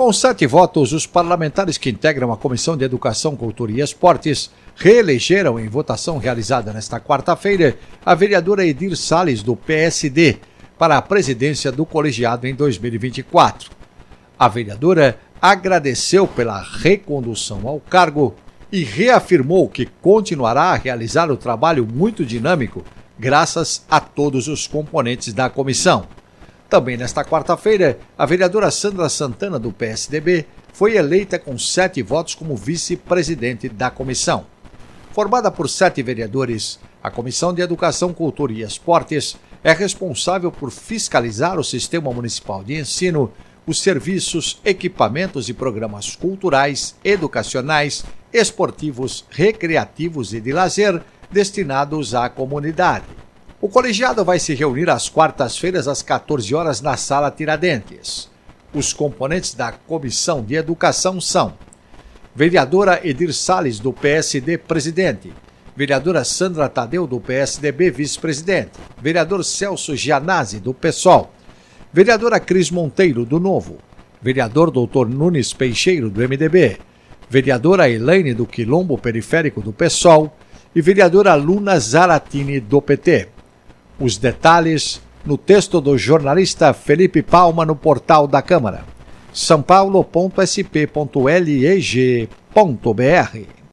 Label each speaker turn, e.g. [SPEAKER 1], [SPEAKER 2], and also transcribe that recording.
[SPEAKER 1] Com sete votos, os parlamentares que integram a Comissão de Educação, Cultura e Esportes reelegeram em votação realizada nesta quarta-feira a vereadora Edir Salles, do PSD, para a presidência do colegiado em 2024. A vereadora agradeceu pela recondução ao cargo e reafirmou que continuará a realizar o trabalho muito dinâmico graças a todos os componentes da comissão. Também nesta quarta-feira, a vereadora Sandra Santana, do PSDB, foi eleita com sete votos como vice-presidente da comissão. Formada por sete vereadores, a Comissão de Educação, Cultura e Esportes é responsável por fiscalizar o sistema municipal de ensino, os serviços, equipamentos e programas culturais, educacionais, esportivos, recreativos e de lazer destinados à comunidade. O colegiado vai se reunir às quartas-feiras às 14 horas na Sala Tiradentes. Os componentes da Comissão de Educação são: vereadora Edir Sales do PSD, presidente; vereadora Sandra Tadeu do PSDB, vice-presidente; vereador Celso Gianazzi do PSOL; vereadora Cris Monteiro do Novo; vereador Dr. Nunes Peixeiro do MDB; vereadora Elaine do Quilombo Periférico do PSOL e vereadora Luna Zaratini do PT. Os detalhes no texto do jornalista Felipe Palma no portal da Câmara. sãopaulo.sp.leg.br